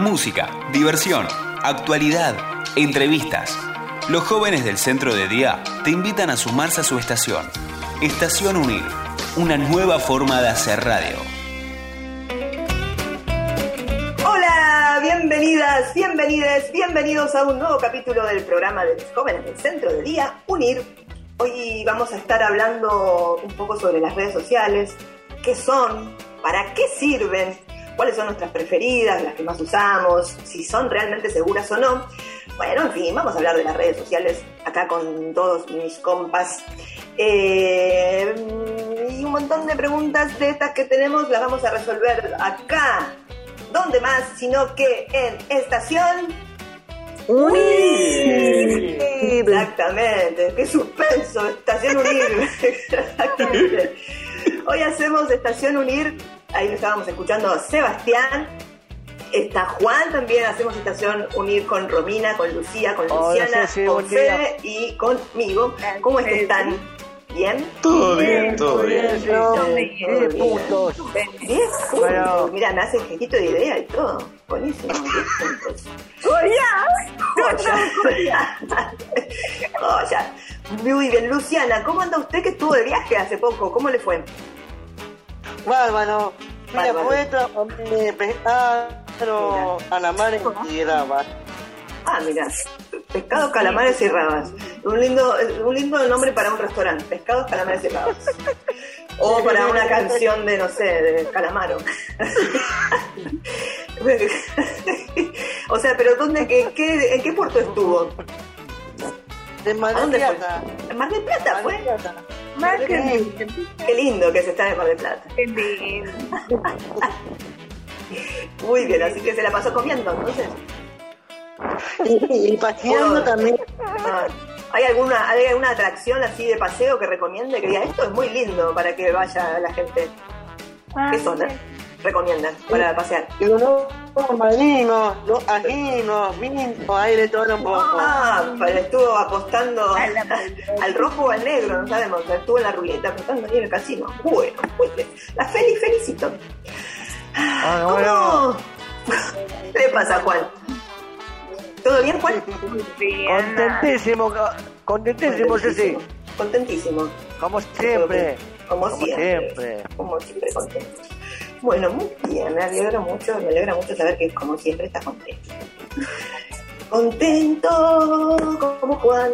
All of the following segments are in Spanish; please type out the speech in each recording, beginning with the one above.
Música, diversión, actualidad, entrevistas. Los jóvenes del centro de día te invitan a sumarse a su estación. Estación Unir, una nueva forma de hacer radio. Hola, bienvenidas, bienvenides, bienvenidos a un nuevo capítulo del programa de los jóvenes del centro de día, Unir. Hoy vamos a estar hablando un poco sobre las redes sociales, qué son, para qué sirven, cuáles son nuestras preferidas, las que más usamos, si son realmente seguras o no. Bueno, en fin, vamos a hablar de las redes sociales acá con todos mis compas. Eh, y un montón de preguntas de estas que tenemos las vamos a resolver acá. ¿Dónde más? Sino que en Estación Unir. Exactamente, qué suspenso, Estación Unir. Exactamente. Hoy hacemos Estación Unir ahí lo estábamos escuchando a Sebastián. Está Juan también, hacemos estación unir con Romina, con Lucía, con Luciana, con Fede y conmigo. ¿Cómo están? ¿Bien? Todo bien, todo bien. Todo bien. puntos. Diez puntos. Mira, me hace gestito de idea y todo. Buenísimo. Diez puntos. ¡Joya! ¡Joya! ¡Joya! Muy bien. Luciana, ¿cómo anda usted que estuvo de viaje hace poco? ¿Cómo le fue? Bárbaro. Mira, poeta, me pescado, calamares y rabas. Ah, mira. Pescado, calamares y rabas. Un lindo, un lindo nombre para un restaurante. Pescados, calamares y rabas. O para una canción de, no sé, de Calamaro. o sea, pero ¿dónde, qué, qué, ¿en qué puerto estuvo? De Mar del Plata. ¿En Mar del Plata fue? Mar del Plata. Qué lindo que se está en Mar del Plata. Qué lindo. Muy bien, así que se la pasó comiendo, entonces. Y, y paseando también. Ah, ¿Hay alguna, ¿Hay alguna atracción así de paseo que recomiende? Que diga, esto es muy lindo para que vaya la gente. Ah, ¿Qué zona recomiendan para pasear? Los marinos, los ajinos, ahí de todo un poco. Ah, pero estuvo apostando al rojo o al negro, no sabemos. Estuvo en la ruleta apostando ahí en el casino. Bueno, bien. La Feli, felicito. Ah, ¿Cómo? ¿Qué le pasa, Juan? ¿Todo bien, Juan? Bien. Contentísimo, co- contentísimo, sí, sí. Contentísimo. Como siempre. Como, Como siempre. siempre. Como siempre, contento. Bueno, muy bien, me alegro mucho, me alegra mucho saber que como siempre está contento. Contento como Juan.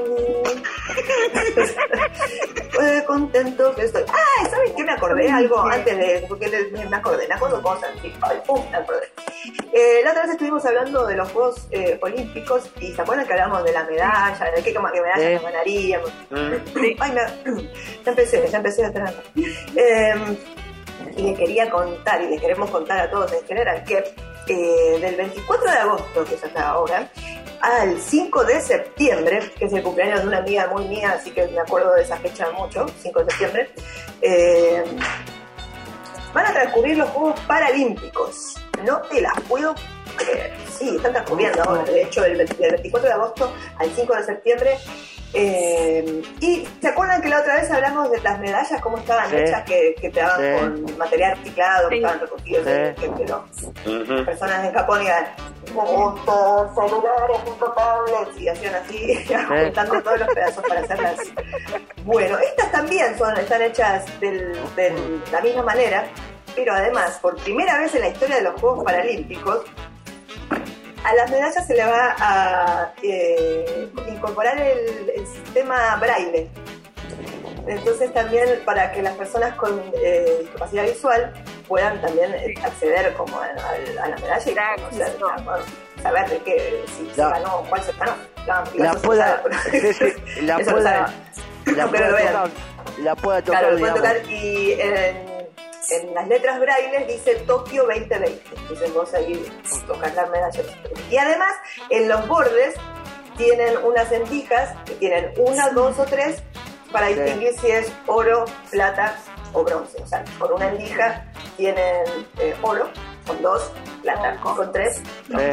Pues contento que estoy. ¡Ay! ¿Saben qué me acordé? Algo antes de. Porque me acordé, me acuerdo cosas. sí, ay, pum, me acordé. Eh, la otra vez estuvimos hablando de los Juegos eh, Olímpicos y ¿se acuerdan que hablamos de la medalla? De qué que medalla nos ganaríamos? Mm. Ay, me- ya empecé, ya empecé a tener. Eh, y les quería contar, y les queremos contar a todos en general, que eh, del 24 de agosto, que es hasta ahora, al 5 de septiembre, que es el cumpleaños de una amiga muy mía, así que me acuerdo de esa fecha mucho, 5 de septiembre, eh, van a transcurrir los Juegos Paralímpicos. No te las puedo Sí, están transcurriendo ahora. De hecho, del 20 del 24 de agosto al 5 de septiembre. eh, y ¿se acuerdan que la otra vez hablamos de las medallas, cómo estaban Sí. hechas, que, que te daban Sí. con material reciclado, que estaban recogidos, Sí. que, personas en Japón iban "Puntos, celulares, y hacían así, juntando todos los pedazos para hacerlas. Bueno, estas también son, están hechas del- de la misma manera, pero además, por primera vez en la historia de los Juegos Paralímpicos, a las medallas se le va a eh, incorporar el, el sistema braille. Entonces también para que las personas con eh, discapacidad visual puedan también eh, acceder como a, a- a la medalla y Claro, conocer, saber de qué, si se ganó, cuál se ganó. La, La pueda, sabe, sí, sí, la pueda, la tocar, la pueda tocar, Claro, lo pueden digamos. tocar y en, en las letras braille dice Tokio 2020. Entonces vos ahí tocas la medalla. Y además, en los bordes tienen unas endijas que tienen una, dos o tres para Sí. distinguir si es oro, plata o bronce. O sea, con una endija tienen eh, oro, con dos, plata, con tres. no. Sí.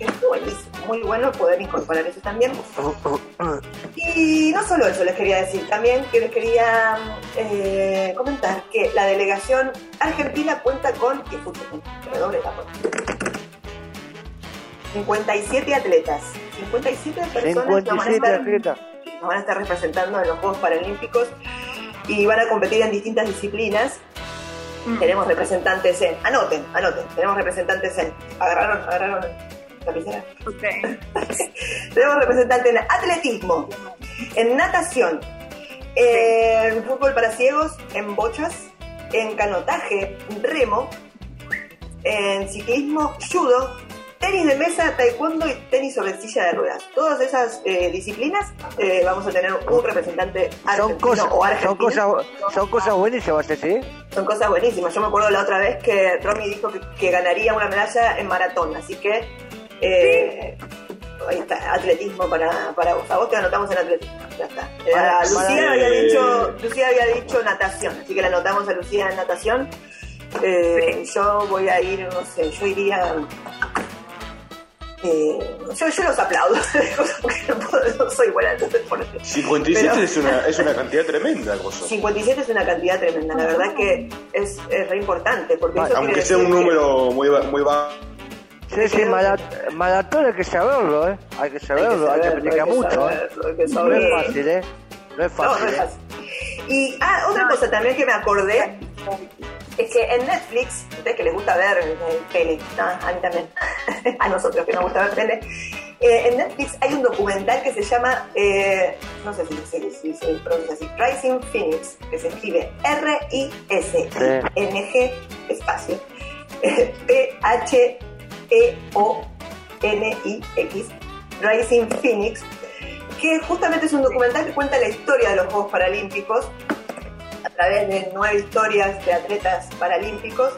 Es buenísimo, muy bueno poder incorporar eso también. Y no solo eso les quería decir, también que les quería eh, comentar que la delegación argentina cuenta con, que redoble la voz. 57 atletas. 57 personas nos van a 57 estar- atletas. nos van a estar representando en los Juegos Paralímpicos y van a competir en distintas disciplinas. Tenemos representantes en, anoten, anoten, tenemos representantes en, agarraron, agarraron lapicera. Ok. Tenemos representantes en atletismo, en natación, en fútbol para ciegos, en bochas, en canotaje, remo, en ciclismo, judo, tenis de mesa, taekwondo y tenis sobre silla de ruedas. Todas esas eh, disciplinas eh, vamos a tener un representante Son argentino cosas, o son argentino. cosas, son cosas buenísimas, ¿sí? Son cosas buenísimas. Yo me acuerdo la otra vez que Romy dijo que, que ganaría una medalla en maratón, así que eh, ahí está, atletismo para, para vos. A vos te anotamos en atletismo, ya está. Eh, Para- Lucía para- había dicho, Lucía había dicho natación, así que la anotamos a Lucía en natación. Eh, Yo voy a ir, no sé, yo iría. Eh, yo, yo los aplaudo, porque no, puedo- no soy buena, entonces por eso. 57 Pero- es, una, es una cantidad tremenda, cosa. 57 es una cantidad tremenda, la verdad que es, es re importante, porque eso Aunque sea un que- número muy, ba- muy bajo. Sí, sí, marat- maratón hay que saberlo, ¿eh? Hay que saberlo, hay que saberlo, practicar mucho, saberlo, hay que No es saberlo. fácil, ¿eh? No es No, no fácil, es ¿eh? fácil. Y ah, otra cosa también que me acordé es que en Netflix, ustedes que les gusta ver eh, tele, a mí también, a nosotros que nos gusta ver tele, eh, en Netflix hay un documental que se llama, eh, no sé si, si- si se pronuncia así, Rising Phoenix, que se escribe R-I-S-I-N-G espacio P-H-E-O-N-I-X, Rising Phoenix, que justamente es un documental que cuenta la historia de los Juegos Paralímpicos través de nueve historias de atletas paralímpicos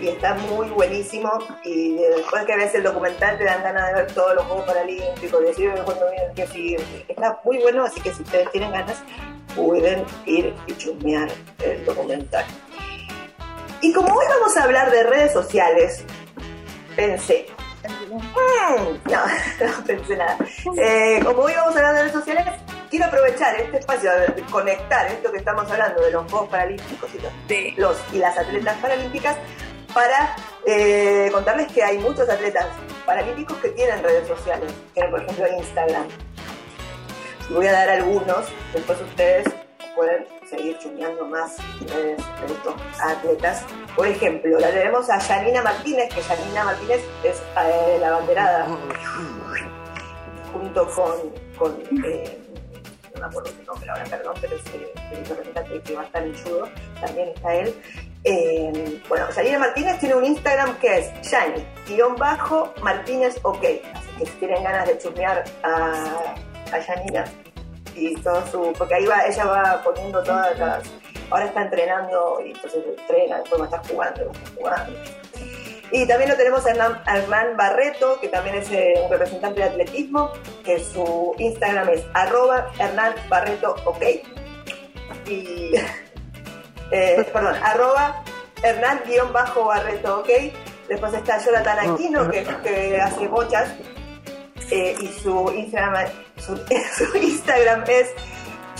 y está muy buenísimo. Y después que ves el documental te dan ganas de ver todos los Juegos Paralímpicos y decir cuando vienen que sí, está muy bueno así que si ustedes tienen ganas pueden ir y chusmear el documental. Y como hoy vamos a hablar de redes sociales pensé no, no pensé nada. Eh, como hoy vamos a hablar de redes sociales, aprovechar este espacio de conectar esto que estamos hablando de los Juegos Paralímpicos y los, los y las atletas paralímpicas para eh, contarles que hay muchos atletas paralímpicos que tienen redes sociales, tienen por ejemplo Instagram. Voy a dar algunos, después ustedes pueden seguir chumeando más redes de estos atletas. Por ejemplo, la tenemos a Janina Martínez, que Janina Martínez es eh, la banderada junto con, eh, me acuerdo su nombre ahora, perdón, pero es el representante que va a estar en judo, también está él. Eh, bueno, Yanina Martínez tiene un Instagram que es Yani, guion bajo, Martínez OK. Así que si tienen ganas de chusmear a, a Yanina y todo su. Porque ahí va, ella va poniendo todas las. Ahora está entrenando y entonces entrena, después va a estar jugando, va a estar jugando. Y también lo tenemos a Hernán, a Hernán Barreto, que también es eh, un representante de atletismo, que su Instagram es arroba Hernán Barreto OK. Y, eh, perdón, arroba Hernán-Barreto OK. Después está Jonathan Aquino, que, que hace bochas, eh, y su Instagram, su, su Instagram es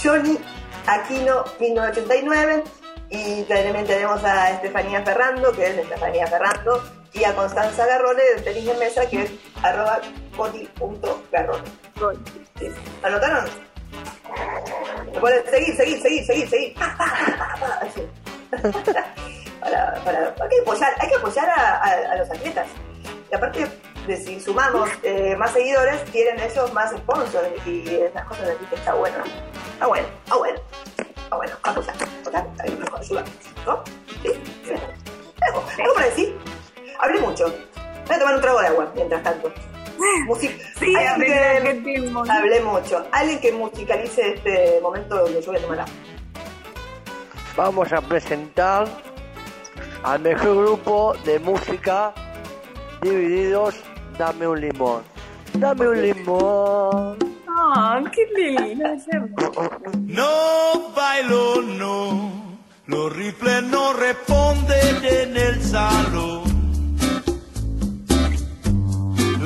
Johnny Aquino 1989 y también tenemos a Estefanía Ferrando, que es Estefanía Ferrando, y a Constanza Garrone de tenis de mesa, que es arroba coti.garrone. Sí. ¿Anotaron? Pueden seguir, seguir, seguir, seguir, seguir. Para, para, hay que apoyar, hay que apoyar a, a- a los atletas. Y aparte de si sumamos eh, más seguidores, tienen ellos más sponsors y esas cosas así que está bueno. Está bueno, está bueno. Está bueno, apoyar, apoyar, ayuda. ¿No? ¿Sí? Tomar un trago de agua mientras tanto. Music Sí, alguien que-. Hablé mucho. Alguien que musicalice este momento donde yo voy a tomar agua. Vamos a presentar al mejor grupo de música divididos. Dame un limón. Dame un limón. Ah, qué lindo. No bailo, no. Los rifles no responden en el salón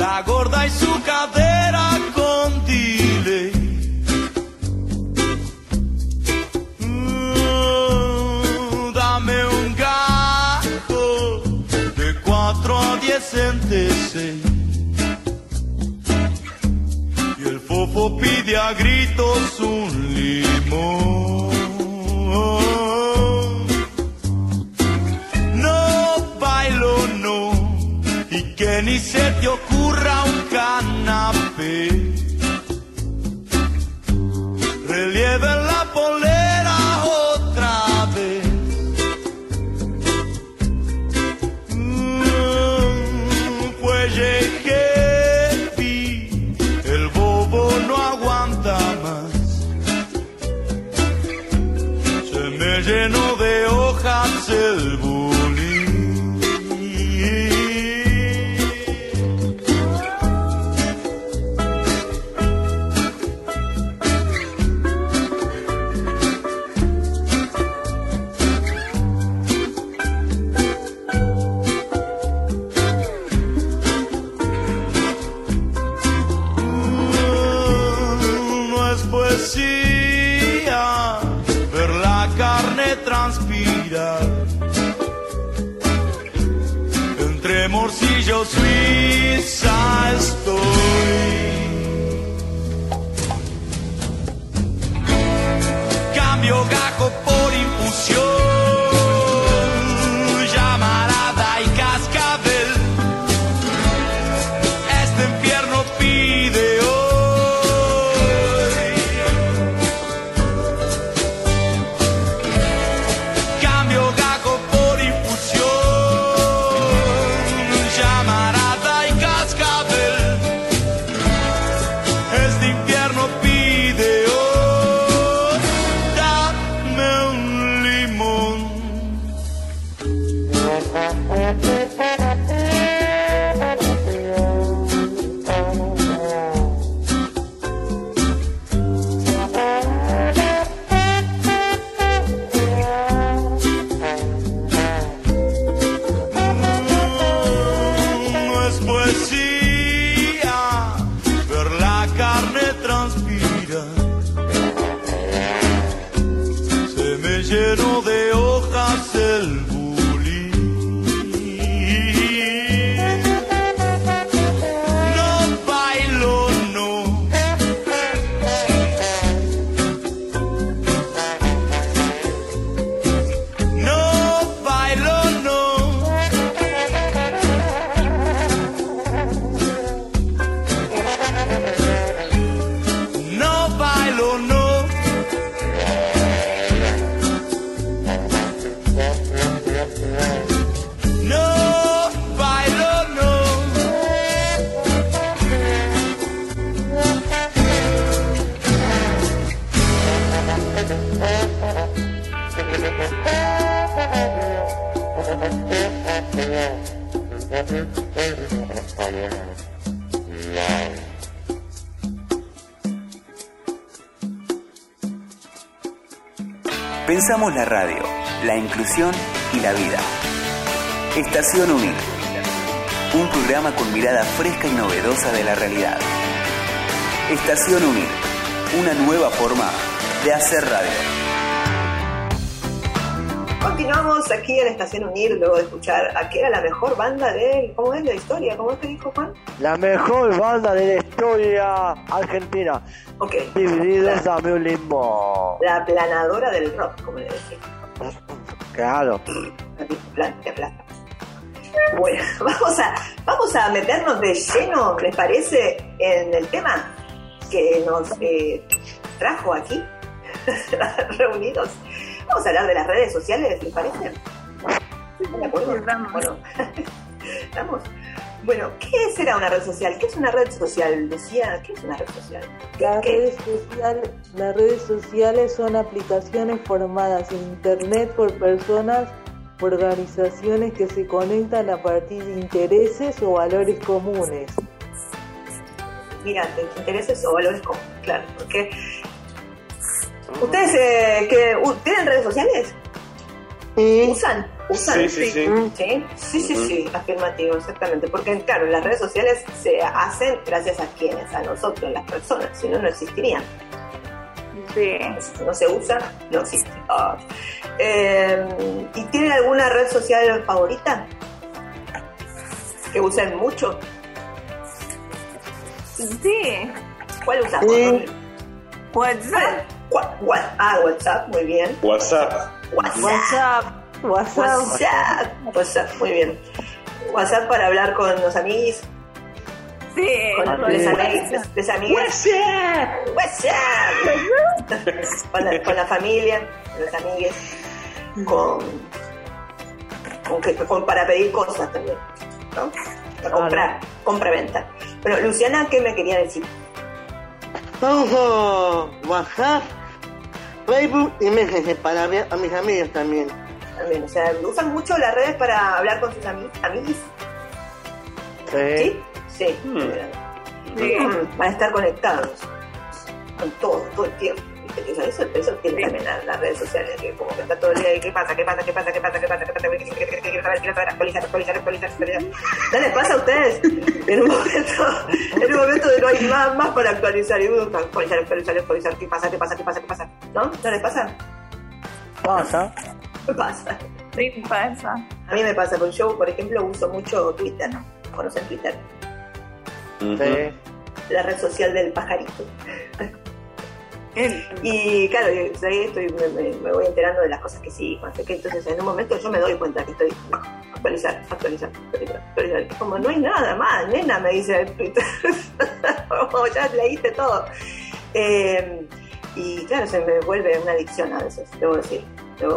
la gorda y su cadera con delay. Mm, dame un gato de cuatro a diez centeseis. Y el fofo pide a gritos un limón. Ni se te ocurra un canapé. Relieve la polera your sweet sighs. Pensamos la radio, la inclusión y la vida. Estación Unir. Un programa con mirada fresca y novedosa de la realidad. Estación Unir. Una nueva forma de hacer radio. Continuamos aquí en Estación Unir luego de escuchar a que era la mejor banda de ¿cómo es la historia? ¿Cómo es que dijo Juan? La mejor banda de la historia argentina. Ok. Divididos, dame un limbo. La aplanadora del rock, como le decía. Claro. Bueno, vamos a, vamos a meternos de lleno, ¿les parece? En el tema que nos eh, trajo aquí, reunidos. Vamos a hablar de las redes sociales, ¿les parece? ¿Están de acuerdo? Vamos. Bueno, ¿qué será una red social? ¿Qué es una red social, Lucía? ¿Qué es una red social? Las ¿Qué- redes, social- las redes sociales son aplicaciones formadas en Internet por personas, organizaciones que se conectan a partir de intereses o valores comunes. Mira, de intereses o valores comunes, claro, porque ustedes eh, que u- tienen redes sociales, Sí. usan, usan, Sí, sí, sí. sí, sí, sí, sí, afirmativo, exactamente, porque claro, las redes sociales se hacen gracias a quienes, a nosotros, las personas, si no no existirían, Sí. si no se usa, no existe. Eh, ¿Y tienen alguna red social favorita que usen mucho? Sí. ¿Cuál usamos? Sí. WhatsApp. Ah, WhatsApp, muy bien. WhatsApp. WhatsApp. WhatsApp. WhatsApp. WhatsApp. WhatsApp, muy bien. WhatsApp para hablar con los amigos, Sí. con los sí. amigos, los amigos. WhatsApp. con, la, con la familia, con los amigos, con, con, que- con- para pedir cosas también, ¿no? Para comprar, compra-venta. Bueno, Luciana, ¿qué me quería decir? Uso WhatsApp, Facebook y Messenger para ver a mis amigos también también. O sea, usan mucho las redes para hablar con sus amigos. ¿Sí? Sí. sí. Van a estar conectados con todo, todo el tiempo. Eso, eso tiene también las redes sociales, que como que está todo el día qué pasa, qué pasa, qué pasa, qué pasa qué pasa, qué pasa, qué pasa, qué pasa, actualizar, actualizar, actualizar, ¿Qué les pasa a ustedes? En un momento, en un momento de no hay más, más para actualizar, y uno actualizar, actualizar, actualizar, qué pasa, qué pasa, qué pasa, qué pasa, ¿no? ¿No les pasa? Pasa. Me pasa. Sí, pasa. A mí me pasa, porque yo, por ejemplo, uso mucho Twitter. ¿Conocen Twitter? Sí. La red social del pajarito. Y claro, ahí estoy, me, me- me voy enterando de las cosas que sí, no sé qué. Entonces, en un momento yo me doy cuenta que estoy actualizar, actualizar, actualizar, actualizar. Como, no hay nada más, nena, me dice el Twitter. Como, ya leíste todo. Eh, y claro, se me vuelve una adicción a veces, debo decir.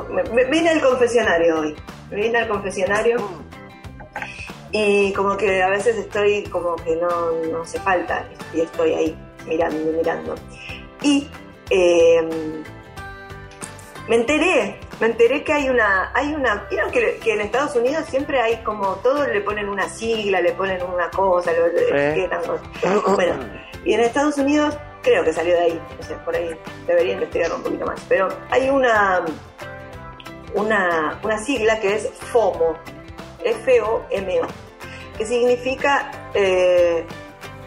Me, me- vine al confesionario hoy. Me vine al confesionario. Y como que a veces estoy como que no, no hace falta y estoy ahí mirando y mirando. Y eh, me enteré, me enteré que hay una, hay una, vieron que, que en Estados Unidos siempre hay como todos le ponen una sigla, le ponen una cosa, lo cosas. Bueno, y en Estados Unidos creo que salió de ahí, no sé, por ahí debería investigar un poquito más, pero hay una, una, una sigla que es FOMO, F-O-M-O, que significa eh,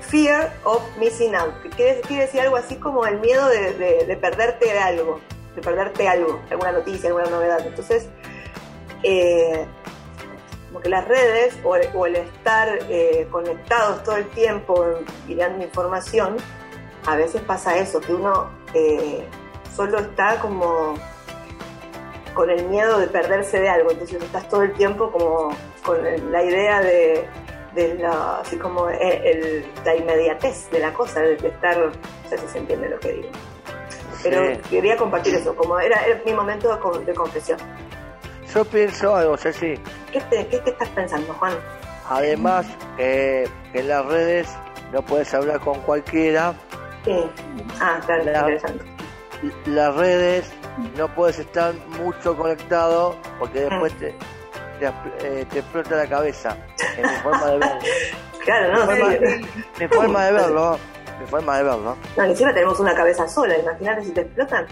Fear of Missing Out, que quiere, decir algo así como el miedo de, de- de perderte de algo, de perderte algo, alguna noticia, alguna novedad. Entonces, eh, como que las redes o el, estar eh, conectados todo el tiempo mirando información, a veces pasa eso, que uno solo está como con el miedo de perderse de algo, entonces estás todo el tiempo como con la idea de, de la, así como el- el- la inmediatez de la cosa, de, estar, no sé si se entiende lo que digo. Pero Sí. quería compartir eso, como era, era mi momento de, de confesión. Yo pienso algo, Ceci. ¿Qué, te- qué, qué estás pensando, Juan? Además, que, que en las redes no puedes hablar con cualquiera. Sí. Ah, está La- interesante. Las redes no puedes estar mucho conectado porque después te, te, eh, te explota la cabeza. En mi forma de verlo. Claro, no, Mi forma, sí. mi forma de verlo. Mi forma de verlo. No, ni siquiera tenemos una cabeza sola, imagínate si te explotan.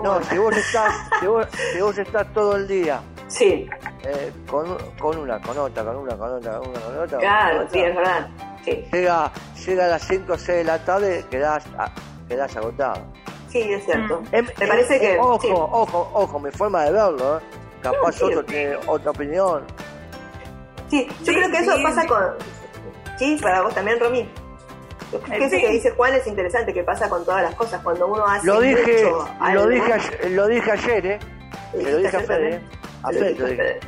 No, si vos estás, si vos, si vos estás todo el día Sí, eh, con, con una, con otra, con una, con otra, con una, con otra. claro, con sí, es verdad. Sí, llega, llega a las 5 o 6 de la tarde, quedás, ah, quedás agotado. Sí, es cierto. Em- Me parece em- que. Ojo, sí. ojo, ojo, mi forma de verlo, ¿eh? Capaz Sí. otro tiene otra opinión. Sí, yo Sí, creo que eso sí. pasa con. Sí, para vos también, Romy. Que eso Sí. que dice Juan es interesante, que pasa con todas las cosas. Cuando uno hace. Lo dije, mucho algo, lo dije, ayer- lo dije ayer, ¿eh? ¿Lo Se lo dije a Fede, ayer ¿eh? A Fede lo dije.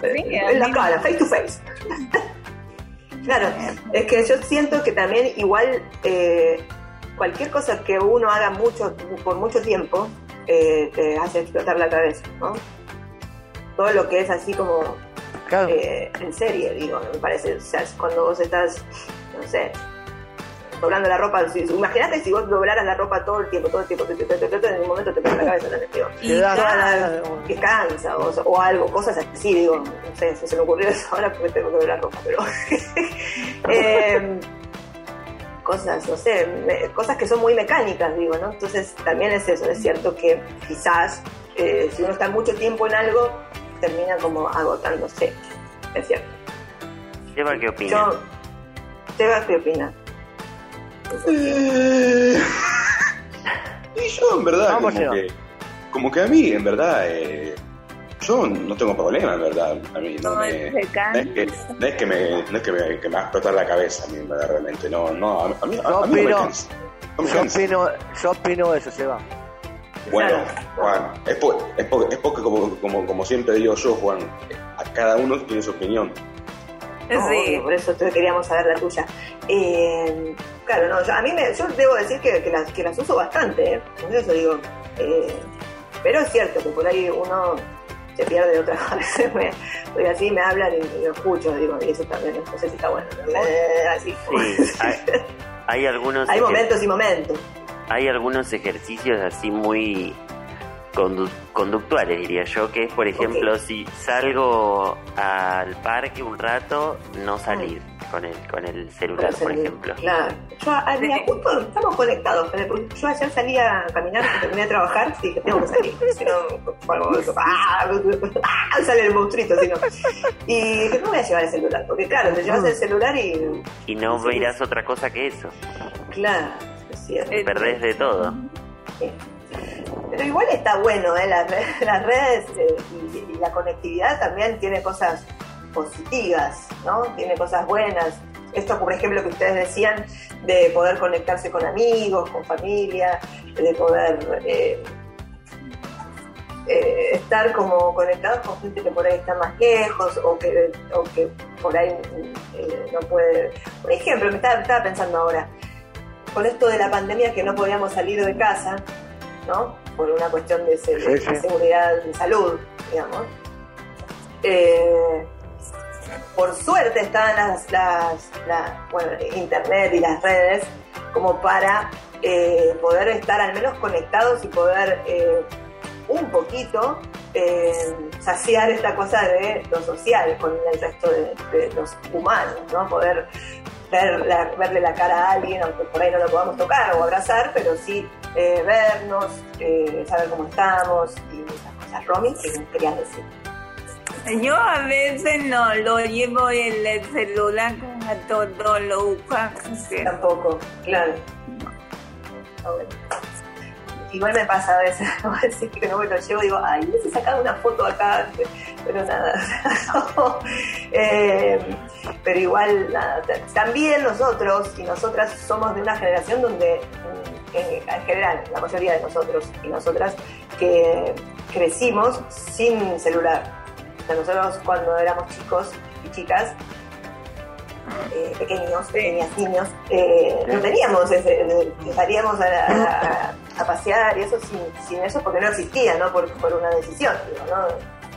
Sí, En la cara, face to face. Claro, es que yo siento que también igual eh, cualquier cosa que uno haga mucho por mucho tiempo eh, te hace explotar la cabeza, ¿no? Todo lo que es así como Claro, eh, en serie, digo, me parece. O sea, es cuando vos estás, no sé, doblando la ropa. si- Imagínate si vos doblaras la ropa todo el tiempo, todo el tiempo, todo el tiempo, todo el tiempo, en un momento te pega la cabeza, toda ganas la- que cansa o, o algo, cosas así, digo, no sé, si se me ocurrió eso ahora porque tengo que doblar ropa, pero. eh, cosas, no sé, me- cosas que son muy mecánicas, digo, ¿no? Entonces también es eso, es cierto que quizás eh, si uno está mucho tiempo en algo, termina como agotándose, es cierto. Seba, ¿qué opina? Yo, Seba, ¿qué opinas? Eh, y yo, en verdad, Vamos, como que, como que a mí, en verdad, eh, Yo no tengo problema, en verdad. A mí no, No, me. se No es, que, no es que me, no es que me, que me va a explotar la cabeza a mí, en verdad, realmente. No, no, a mí, a mí, a no me cansa. No me Yo cansa. opino, yo opino eso, se va. Bueno, Juan, es, po- es, po- es porque, como, como, como siempre digo yo, Juan, a cada uno tiene su opinión. No, Sí. obvio, por eso te queríamos saber la tuya. Eh, claro, no, yo, a mí me, yo debo decir que, que las, que las uso bastante, ¿eh? Por eso digo. eh, pero es cierto que por ahí uno se pierde de otras a veces me, porque así me hablan y, lo escucho, digo, y eso también, no sé si está bueno. ¿no? Así. Sí, hay, hay algunos Hay momentos y momentos. hay algunos ejercicios así muy condu- conductuales, diría yo, que es, por ejemplo, si salgo al parque un rato, no salir con el, con el celular, por ejemplo. Claro. Yo, ah, mira, justo estamos conectados. Porque Yo ayer salí a caminar, terminé de trabajar, sí, que tengo que salir. Si no, ah, ah, sale el monstruito, si no. Y dije, no voy a llevar el celular, porque claro, te llevas el celular y. Y no Sí. verás otra cosa que eso. Claro, es cierto. Eh, Perdés de todo. Pero igual está bueno, ¿eh? las, re- las redes eh, y, y la conectividad también tiene cosas positivas, ¿no? Tiene cosas buenas. Esto, por ejemplo, que ustedes decían, de poder conectarse con amigos, con familia, de poder eh, eh, estar como conectados con gente que por ahí está más lejos o que, o que por ahí eh, no puede... Por ejemplo, me estaba, estaba pensando ahora, con esto de la pandemia que no podíamos salir de casa, ¿no? Por una cuestión de, se- Sí, sí. de seguridad, de salud, digamos. Eh, por suerte estaban las, las, internet y las redes como para eh, poder estar al menos conectados y poder eh, un poquito eh, saciar esta cosa de lo social con el resto de, los humanos, ¿no? Poder verle la cara a alguien, aunque por ahí no lo podamos tocar o abrazar, pero sí vernos, saber cómo estamos y esas cosas. Romy, ¿qué querías decir? Yo a veces no lo llevo en el celular a todo lo que- Tampoco, claro. Igual me pasa a veces, me lo llevo, digo, ay, hubiese sacado una foto acá, pero nada. Eh, pero igual, nada. También nosotros y nosotras somos de una generación donde, mm, en general, la mayoría de nosotros y nosotras, que crecimos sin celular. O sea, nosotros cuando éramos chicos y chicas, eh, pequeños, pequeñas niños, eh, no teníamos ese, salíamos a, pasear y eso sin, eso porque no existía, ¿no? Por, por una decisión, digo, ¿no?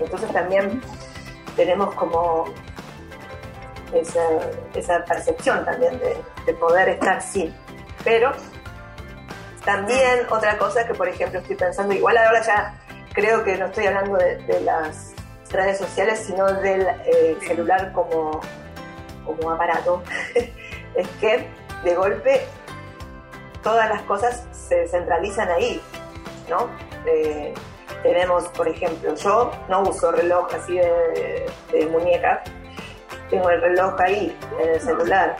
Entonces también tenemos como esa, esa percepción también de, de poder estar sin. Pero también otra cosa que, por ejemplo, estoy pensando, igual ahora ya creo que no estoy hablando de, de las redes sociales, sino del eh, celular como, como aparato, es que de golpe todas las cosas se centralizan ahí, ¿no? Eh, tenemos, por ejemplo, yo no uso reloj así de, de muñeca, tengo el reloj ahí en el celular.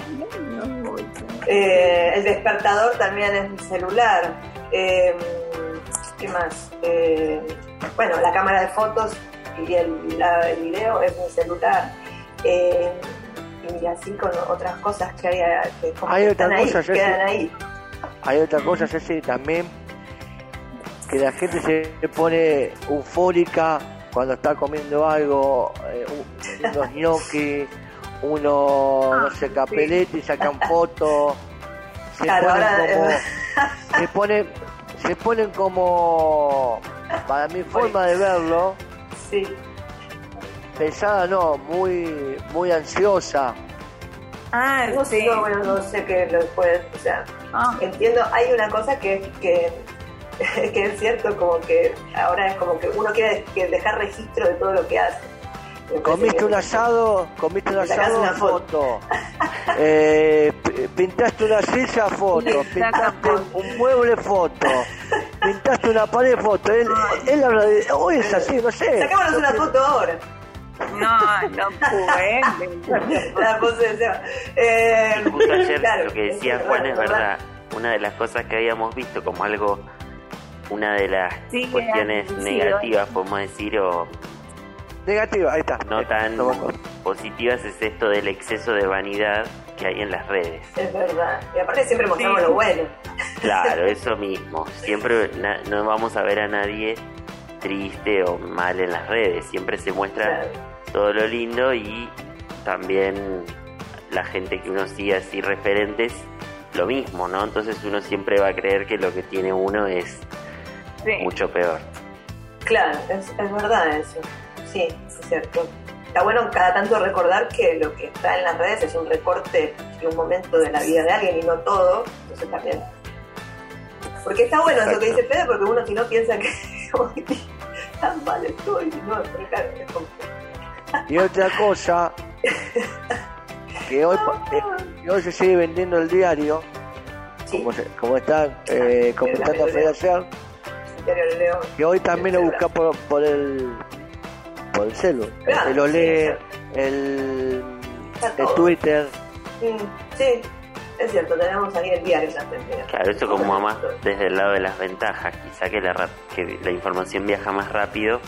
Eh, el despertador también es mi celular. Eh, ¿Qué más? Eh, bueno, la cámara de fotos y el, la- el video es mi celular. Eh, y así con otras cosas que hay que como Hay que otra están ahí, cosa, Jessy. quedan ahí. Hay otra cosa, Ceci, también que la gente se pone eufórica cuando está comiendo algo, eh, un- unos gnocchi, unos, no sé, capeletti, sacan fotos, se Claro, ponen como, se ponen, se ponen como, para mi forma de verlo, Sí, pensada no, muy, muy ansiosa. Ah, no sé, sí. no, bueno, no sé qué lo puede, o sea, Ah, entiendo, hay una cosa que, que, que es cierto, como que ahora es como que uno quiere que dejar registro de todo lo que hace. Comiste un asado, comiste un asado, una foto. Eh, pintaste una silla, foto. Pintaste un mueble, foto. Pintaste una pared, foto. Él, él habla de. O es así, no sé. Sacámonos una foto ahora. no, no puede. La de Seba. Eh, justo ayer claro, lo que decía es Juan es verdad. Una de las cosas que habíamos visto como algo, una de las Sí, cuestiones negativas, podemos decir, o Negativa, ahí está. no tan positivas es esto del exceso de vanidad que hay en las redes. Es verdad. Y aparte siempre mostramos lo bueno. Claro, eso mismo. Siempre na- no vamos a ver a nadie triste o mal en las redes. Siempre se muestra Claro. todo lo lindo y también la gente que uno sigue así referentes, lo mismo, ¿no? Entonces uno siempre va a creer que lo que tiene uno es Sí. mucho peor. Claro, es, es verdad eso. Sí, es cierto. Está bueno cada tanto recordar que lo que está en las redes es un recorte de un momento de la vida de alguien y no todo. Entonces también. Porque está bueno eso que dice Fede, porque uno si no piensa que tan mal estoy. No, pero claro, es como- Y otra cosa, que hoy, eh, que hoy se sigue vendiendo el diario, Sí, como, se- como está eh, comentando la federación, diario de León. que hoy también lo busca por, por el el celu, Claro, el sí, el. Twitter, Mm, sí, es cierto, tenemos ahí el diario. Claro, eso como más desde el lado de las ventajas, quizá que la, que la información viaja más rápido,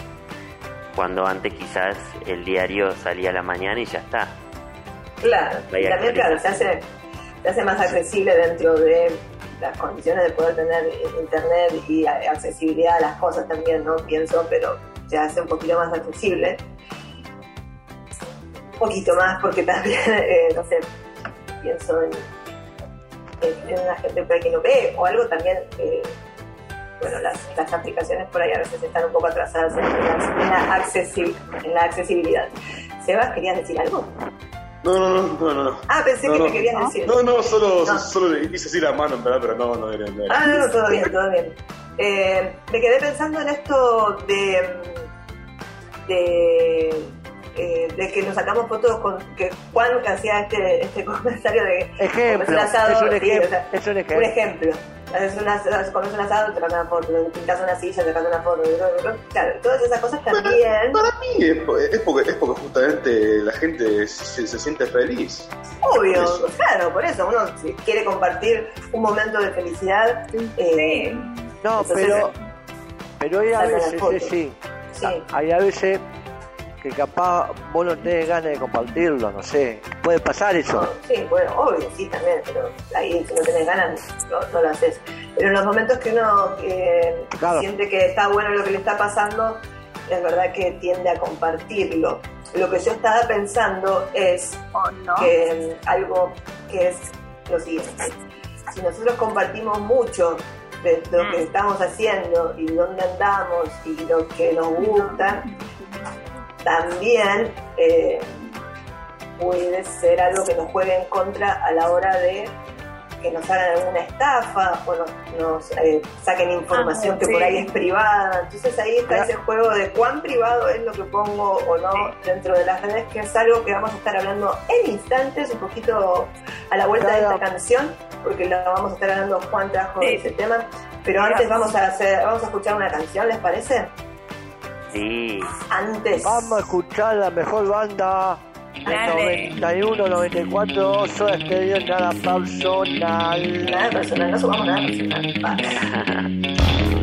cuando antes quizás el diario salía a la mañana y ya está. Claro, y también claro, se hace, se hace más accesible dentro de las condiciones de poder tener internet y accesibilidad a las cosas también, ¿no? Pienso, pero se hace un poquito más accesible. Un poquito más, porque también, eh, no sé, pienso en, en, en la gente por ahí que no ve o algo también. eh, bueno, las, las aplicaciones por ahí a veces están un poco atrasadas en, la, en la accesi- en la accesibilidad. Sebas, ¿querías decir algo? No, no, no, no, no. no. Ah, pensé No, que no. me querías decir. No, no, solo, No. solo hice así la mano, en verdad, pero no, no. No. Ah, no, no, todo bien, todo bien. Eh, me quedé pensando en esto de. de. eh, de que nos sacamos fotos con que Juan hacía este, este comentario de ejemplo, un asado, es un, sí, o sea, es un un ejemplo. ejemplo. Haces una, comes un asado, te sacas una foto, pintas una silla, te una foto. Claro, todas esas cosas también. Para mí es, po- es porque, es porque justamente la gente se, se siente feliz. Obvio, Eso. claro, por eso uno quiere compartir un momento de felicidad. eh, No, pero pero hay a veces, sí, sí, sí. hay a veces que capaz vos no tenés ganas de compartirlo, no sé, puede pasar eso. No, sí, bueno, obvio, sí, también, pero ahí si no tenés ganas, no, no lo haces. Pero en los momentos que uno eh, Claro. siente que está bueno lo que le está pasando, es verdad que tiende a compartirlo. Lo que yo estaba pensando es que mm, algo que es lo siguiente. Si nosotros compartimos mucho de lo que Mm. estamos haciendo y dónde andamos y lo que nos gusta, también eh, puede ser algo que nos juegue en contra a la hora de que nos hagan alguna estafa o nos, nos, eh, saquen información Ah, que por ahí es privada. Entonces ahí está ese juego de cuán privado es lo que pongo o no dentro de las redes, que es algo que vamos a estar hablando en instantes, un poquito a la vuelta de esta canción, porque la vamos a estar hablando Juan trajo Sí. ese tema. Pero Mira. antes vamos a hacer, vamos a escuchar una canción, ¿les parece? Sí, Antes. Vamos a escuchar la mejor banda Dale. 91, 94, Soda Stereo, nada personal. Nada personal, no subamos nada personal.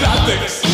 Radix.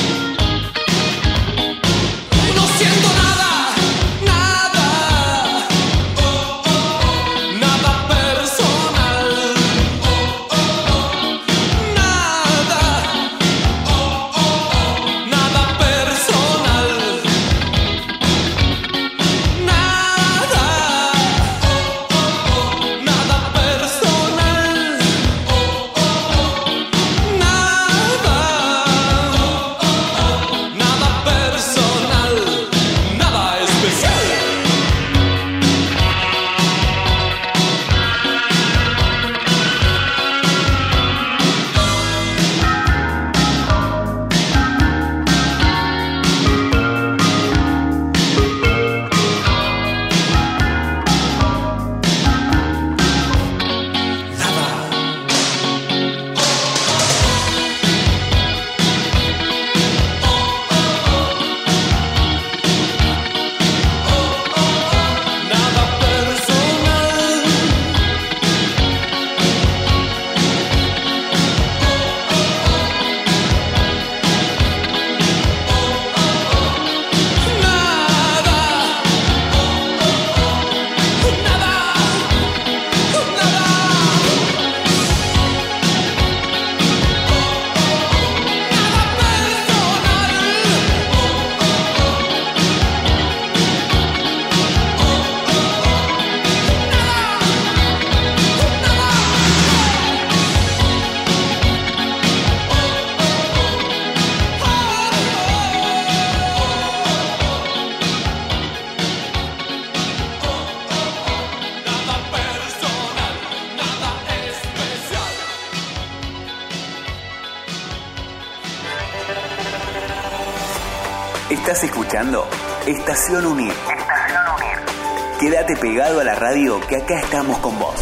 Estás escuchando Estación Unir. Estación Unir. Quédate pegado a la radio que acá estamos con vos.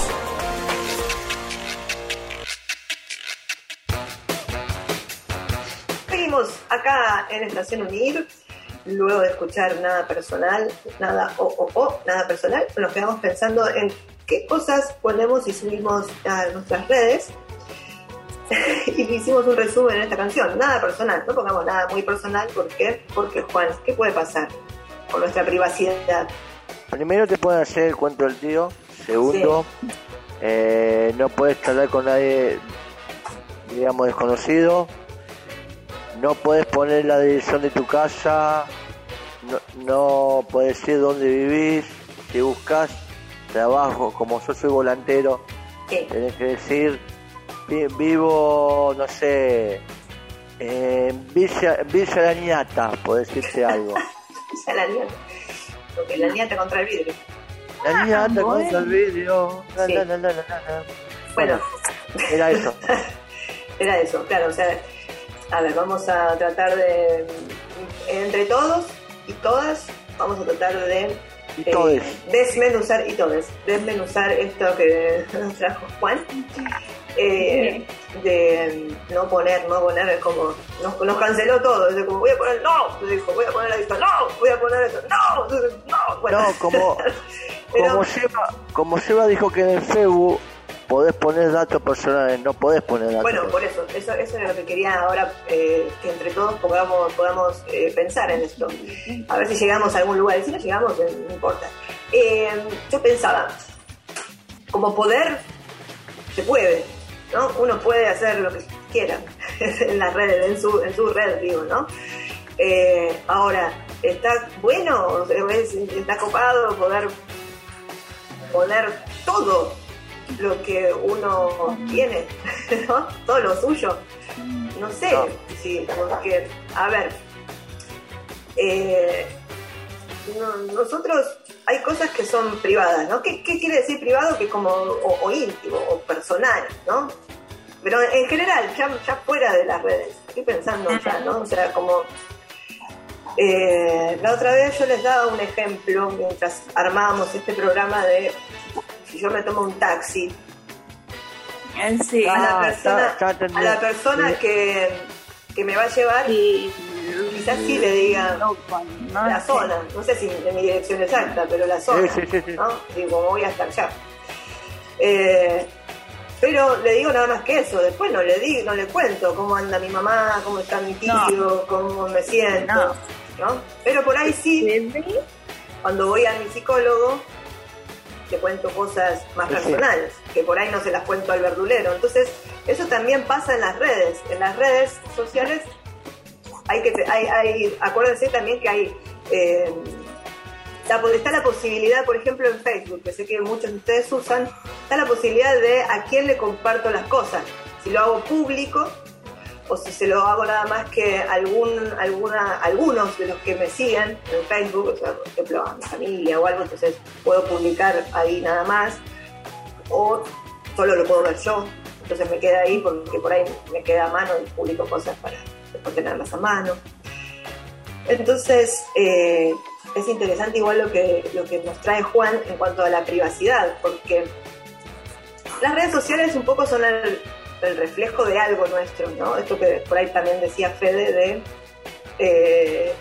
Seguimos acá en Estación Unir, luego de escuchar nada personal, nada o o o, nada personal, nos quedamos pensando en qué cosas ponemos y subimos a nuestras redes. y hicimos un resumen en esta canción, nada personal, no pongamos nada muy personal, ¿por qué? Porque Juan, ¿qué puede pasar con nuestra privacidad? Primero te pueden hacer el cuento del tío. Segundo, eh, no puedes charlar con nadie, digamos, desconocido. No puedes poner la dirección de tu casa. No, no puedes decir dónde vivís. Si buscas trabajo, como yo soy volantero, ¿Qué? tenés que decir, vivo, no sé, en Villa, Villa La Ñata, por decirte algo. Ya la nieta. Porque la nieta contra el vidrio. La Ñata bueno. contra el vidrio. la, Sí. la, la. Bueno, Era eso. era eso, claro, o sea, a ver, vamos a tratar de, entre todos y todas, vamos a tratar de Y todes. desmenuzar, y todos, desmenuzar esto que nos trajo Juan, eh, de no poner, no poner, es como, nos, nos canceló todo, es como, voy a poner, no, dijo, voy a poner esto, no, voy a poner esto, no, no, bueno. No, como, Pero- como, Seba, como Seba dijo que en el Facebook podés poner datos personales, no podés poner datos. Bueno, por eso, eso, eso era lo que quería ahora eh, que entre todos podamos, podamos eh, pensar en esto. A ver si llegamos a algún lugar. Y si no llegamos, eh, no importa. Eh, yo pensaba, como poder, se puede, ¿no? Uno puede hacer lo que quiera en las redes, en su, en su red, digo, ¿no? Eh, ahora, ¿está bueno? ¿Está copado poder poner todo lo que uno tiene, ¿no? Todo lo suyo. No sé, No. sí, porque, a ver, eh, no- nosotros hay cosas que son privadas, ¿no? ¿Qué, qué quiere decir privado? Que como, o, o íntimo, o personal, ¿no? Pero en general, ya, ya fuera de las redes, estoy pensando ya, ¿no? O sea, como eh, la otra vez yo les daba un ejemplo mientras armábamos este programa de si yo me tomo un taxi Sí. a la Ah, persona, ya- ya entendí. a la persona Sí. que, que me va a llevar, Y quizás sí le diga no, la zona, no sé si en mi dirección exacta, pero la zona, Sí, sí, sí, sí. ¿no? Digo, voy hasta allá. Eh, pero le digo nada más que eso, después no le digo, no le cuento cómo anda mi mamá, cómo está mi tío, No. cómo me siento, No. ¿no? Pero por ahí sí, cuando voy a mi psicólogo, le cuento cosas más Sí, sí. personales, que por ahí no se las cuento al verdulero. Entonces, eso también pasa en las redes. En las redes sociales hay que, hay, hay, acuérdense también que hay, eh, está la posibilidad, por ejemplo, en Facebook, que sé que muchos de ustedes usan, está la posibilidad de a quién le comparto las cosas. Si lo hago público o si se lo hago nada más que algún, alguna, algunos de los que me siguen en Facebook, o sea, por ejemplo, a mi familia o algo, entonces puedo publicar ahí nada más, o solo lo puedo ver yo, entonces me queda ahí porque por ahí me queda a mano y publico cosas para después tenerlas a mano. Entonces, eh, es interesante igual lo que, lo que nos trae Juan en cuanto a la privacidad, porque las redes sociales un poco son el, reflejo de algo nuestro, ¿no? Esto que por ahí también decía Fede de eh,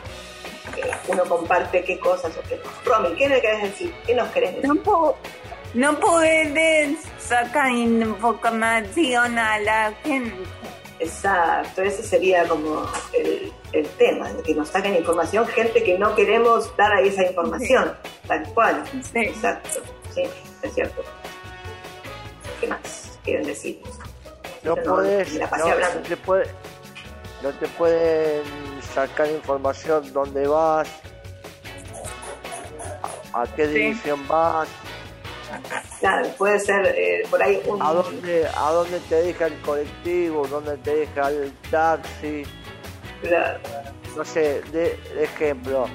uno comparte qué cosas o qué. Romy, ¿qué me querés decir? ¿Qué nos querés decir? no, no puedes sacar información a la gente. Exacto, ese sería como el, el tema, de que nos saquen información, gente que no queremos dar ahí esa información, tal cual. Sí. Exacto, sí, es cierto. ¿Qué más quieren decir? No No, puedes, me la pasé no, hablando. te puede- no te pueden sacar información dónde vas, a, a qué Sí. dirección vas, Claro, puede ser eh, por ahí un... a dónde, a dónde te deja el colectivo, dónde te deja el taxi, Claro, no sé, de, de ejemplo,